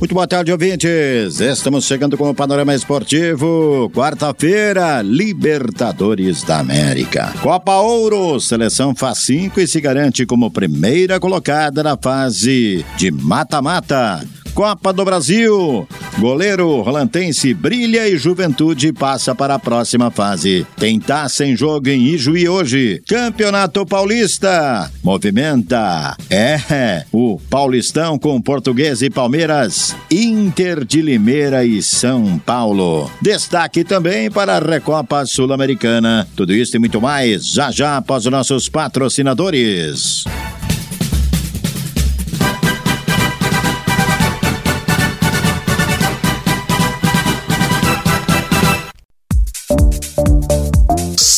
Muito boa tarde, ouvintes. Estamos chegando com o Panorama Esportivo. Quarta-feira, Libertadores da América. Copa Ouro, seleção faz 5 e se garante como primeira colocada na fase de mata-mata. Copa do Brasil. Goleiro rolantense brilha e Juventude passa para a próxima fase. Tem taça em jogo em Ijuí hoje. Campeonato Paulista. Movimenta. É, o Paulistão com Português e Palmeiras. Inter de Limeira e São Paulo. Destaque também para a Recopa Sul-Americana. Tudo isso e muito mais já já após os nossos patrocinadores.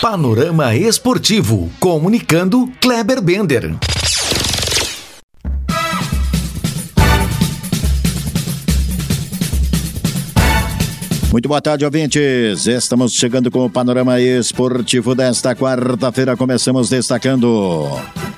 Panorama Esportivo, comunicando Kleber Bender. Muito boa tarde, ouvintes. Estamos chegando com o panorama esportivo desta quarta-feira. Começamos destacando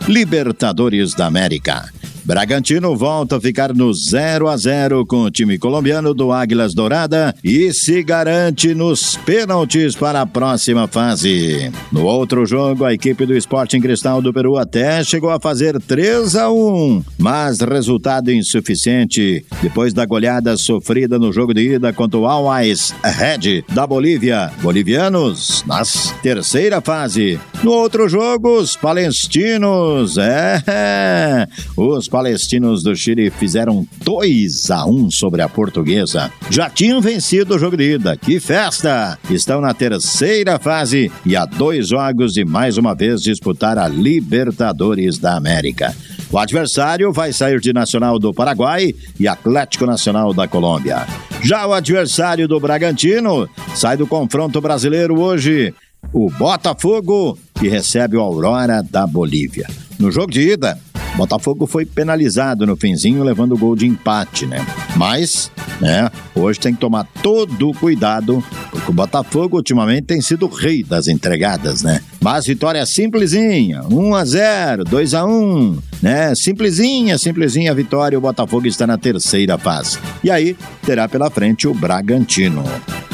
Libertadores da América. Bragantino volta a ficar no 0 a 0 com o time colombiano do Águilas Dourada e se garante nos pênaltis para a próxima fase. No outro jogo, a equipe do Sporting Cristal do Peru até chegou a fazer 3 a 1, mas resultado insuficiente depois da goleada sofrida no jogo de ida contra o Always Red da Bolívia. Bolivianos nas terceira fase. No outro jogo, os palestinos, é, os palestinos do Chile fizeram 2 a 1 sobre a portuguesa. Já tinham vencido o jogo de ida. Que festa! Estão na terceira fase e a dois jogos de mais uma vez disputar a Libertadores da América. O adversário vai sair de Nacional do Paraguai e Atlético Nacional da Colômbia. Já o adversário do Bragantino sai do confronto brasileiro hoje. O Botafogo, que recebe o Aurora da Bolívia. No jogo de ida, Botafogo foi penalizado no finzinho, levando o gol de empate, né? Mas, né, hoje tem que tomar todo o cuidado, porque o Botafogo ultimamente tem sido o rei das entregadas, né? Mas vitória simplesinha, 1 a 0, 2 a 1, né? Simplesinha, simplesinha vitória, o Botafogo está na terceira fase. E aí terá pela frente o Bragantino.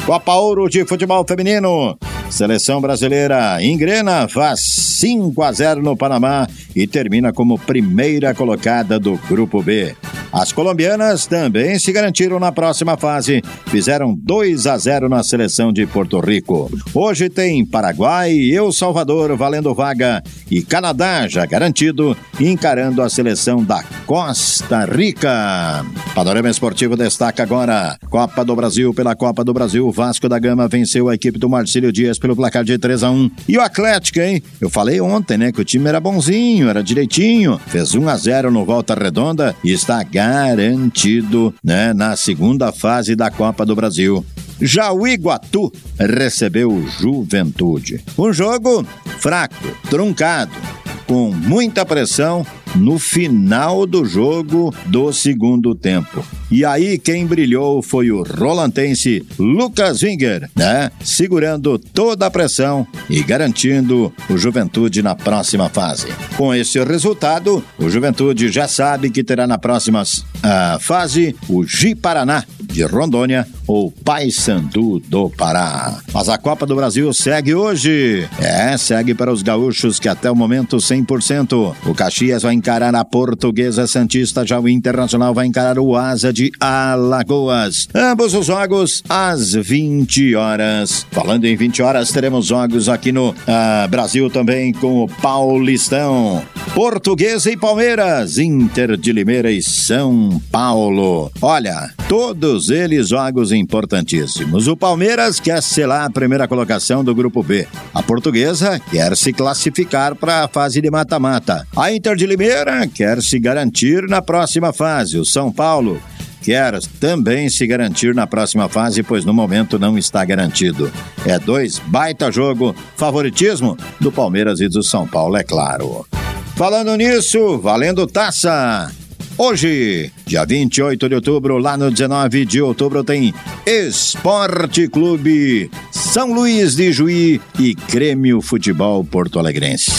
Copa Ouro de Futebol Feminino. Seleção brasileira engrena, faz 5 a 0 no Panamá e termina como primeira colocada do Grupo B. As colombianas também se garantiram na próxima fase, fizeram 2 a 0 na seleção de Porto Rico. Hoje tem Paraguai e El Salvador valendo vaga e Canadá já garantido, encarando a seleção da Costa Rica. Panorama Esportivo destaca agora Copa do Brasil pela Copa do Brasil. Vasco da Gama venceu a equipe do Marcílio Dias pelo placar de 3 a 1 E o Atlético, hein? Eu falei ontem, né, que o time era bonzinho, era direitinho. Fez 1 a 0 no Volta Redonda e está garantido, né, na segunda fase da Copa do Brasil. Já o Iguatu recebeu Juventude. Um jogo fraco, truncado, com muita pressão no final do jogo do segundo tempo. E aí quem brilhou foi o rolantense Lucas Winger, né? Segurando toda a pressão e garantindo o Juventude na próxima fase. Com esse resultado, o Juventude já sabe que terá na próxima uh, fase o Ji Paraná de Rondônia ou Paysandu do Pará. Mas a Copa do Brasil segue hoje. É, segue para os gaúchos que até o momento 100%. O Caxias vai encarar a Portuguesa Santista, já o Internacional vai encarar o Asa de Alagoas. Ambos os jogos às 20 horas. Falando em 20 horas, teremos jogos aqui no uh, Brasil também com o Paulistão. Portuguesa e Palmeiras, Inter de Limeira e São Paulo. Olha, todos eles jogos importantíssimos. O Palmeiras quer selar a primeira colocação do grupo B. A Portuguesa quer se classificar para a fase de mata-mata. A Inter de Limeira quer se garantir na próxima fase. O São Paulo quer também se garantir na próxima fase, pois no momento não está garantido. É dois baita jogo, favoritismo do Palmeiras e do São Paulo, é claro. Falando nisso, valendo taça. Hoje, dia 28 de outubro, lá no 19 de outubro, tem Esporte Clube São Luís de Juí e Grêmio Futebol Porto Alegrense.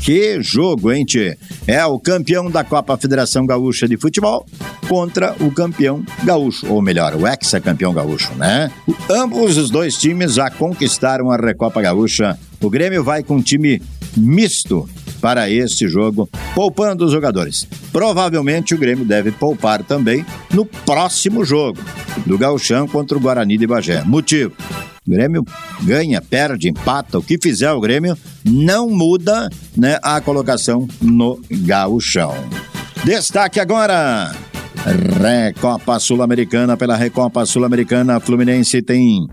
Que jogo, hein, tchê? É o campeão da Copa Federação Gaúcha de Futebol contra o campeão gaúcho, ou melhor, o ex-campeão gaúcho, né? Ambos os dois times já conquistaram a Recopa Gaúcha. O Grêmio vai com um time misto para este jogo, poupando os jogadores. Provavelmente o Grêmio deve poupar também no próximo jogo, do Gauchão contra o Guarani de Bagé. Motivo: o Grêmio ganha, perde, empata, o que fizer o Grêmio não muda né, a colocação no Gauchão. Destaque agora. Recopa Sul-Americana pela Recopa Sul-Americana, Fluminense tem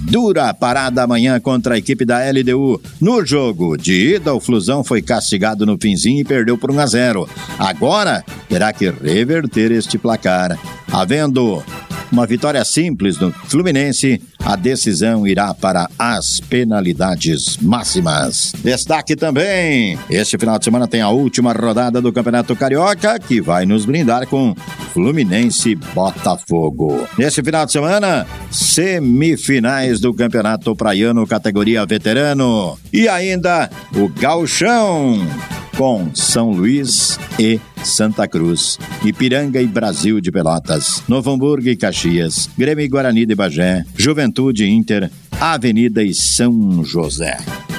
Dura parada amanhã contra a equipe da LDU. No jogo de ida, o Flusão foi castigado no finzinho e perdeu por 1 a 0. Agora terá que reverter este placar. Havendo uma vitória simples no Fluminense, a decisão irá para as penalidades máximas. Destaque também: este final de semana tem a última rodada do Campeonato Carioca, que vai nos brindar com Fluminense Botafogo. Neste final de semana, semifinais do Campeonato Praiano, categoria veterano. E ainda o Galchão com São Luís e Santa Cruz, Ipiranga e Brasil de Pelotas, Novo Hamburgo e Caxias, Grêmio e Guarani de Bagé, Juventude Inter, Avenida e São José.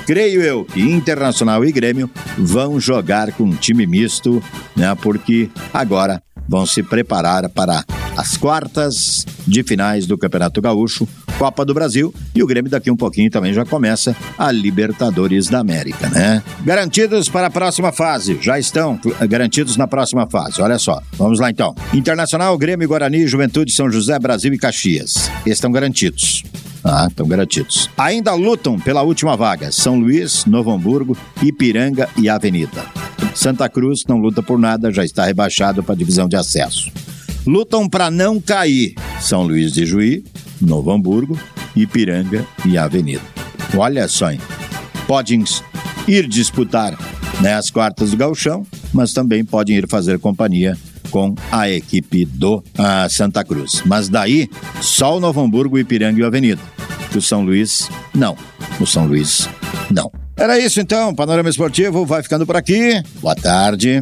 Creio eu que Internacional e Grêmio vão jogar com time misto, né? Porque agora vão se preparar para as quartas de finais do Campeonato Gaúcho, Copa do Brasil e o Grêmio daqui um pouquinho também já começa a Libertadores da América, né? Garantidos para a próxima fase, já estão garantidos na próxima fase. Olha só, vamos lá então. Internacional, Grêmio, Guarani, Juventude, São José, Brasil e Caxias. Estão garantidos. Ah, estão garantidos. Ainda lutam pela última vaga: São Luís, Novo Hamburgo, Ipiranga e Avenida. Santa Cruz não luta por nada, já está rebaixado para a divisão de acesso lutam para não cair São Luís de Juí, Novo Hamburgo, Ipiranga e Avenida. Olha só, hein? podem ir disputar né, as quartas do Galchão, mas também podem ir fazer companhia com a equipe do Santa Cruz. Mas daí, só o Novo Hamburgo, Ipiranga e Avenida. O São Luís, não. O São Luís, não. Era isso então, Panorama Esportivo vai ficando por aqui. Boa tarde.